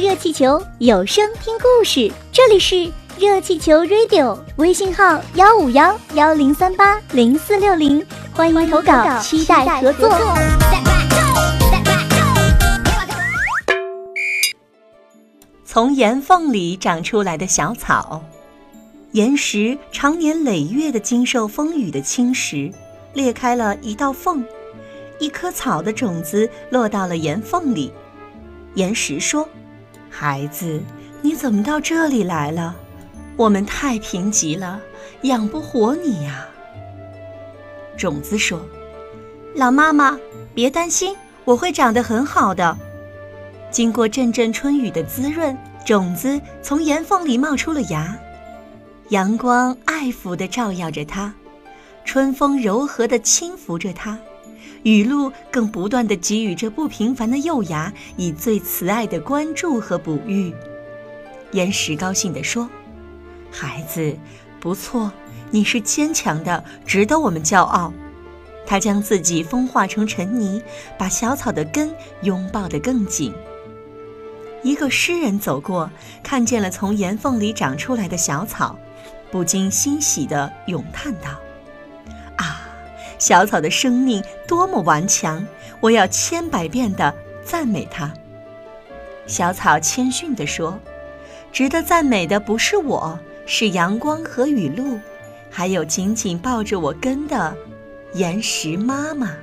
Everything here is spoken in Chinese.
热气球有声听故事，这里是热气球 Radio，微信号幺五幺幺零三八零四六零，欢迎投稿，期待合作。从岩缝里长出来的小草，岩石常年累月的经受风雨的侵蚀，裂开了一道缝，一颗草的种子落到了岩缝里。岩石说：“孩子，你怎么到这里来了？我们太贫瘠了，养不活你呀。”种子说：“老妈妈，别担心，我会长得很好的。”经过阵阵春雨的滋润，种子从岩缝里冒出了芽。阳光爱抚地照耀着它，春风柔和地轻抚着它，雨露更不断地给予这不平凡的幼芽以最慈爱的关注和哺育。岩石高兴地说：“孩子，不错，你是坚强的，值得我们骄傲。”他将自己风化成尘泥，把小草的根拥抱得更紧。一个诗人走过，看见了从岩缝里长出来的小草，不禁欣喜地咏叹道：“，小草的生命多么顽强！我要千百遍的赞美它。”小草谦逊地说：“值得赞美的不是我，是阳光和雨露，还有紧紧抱着我根的岩石妈妈。”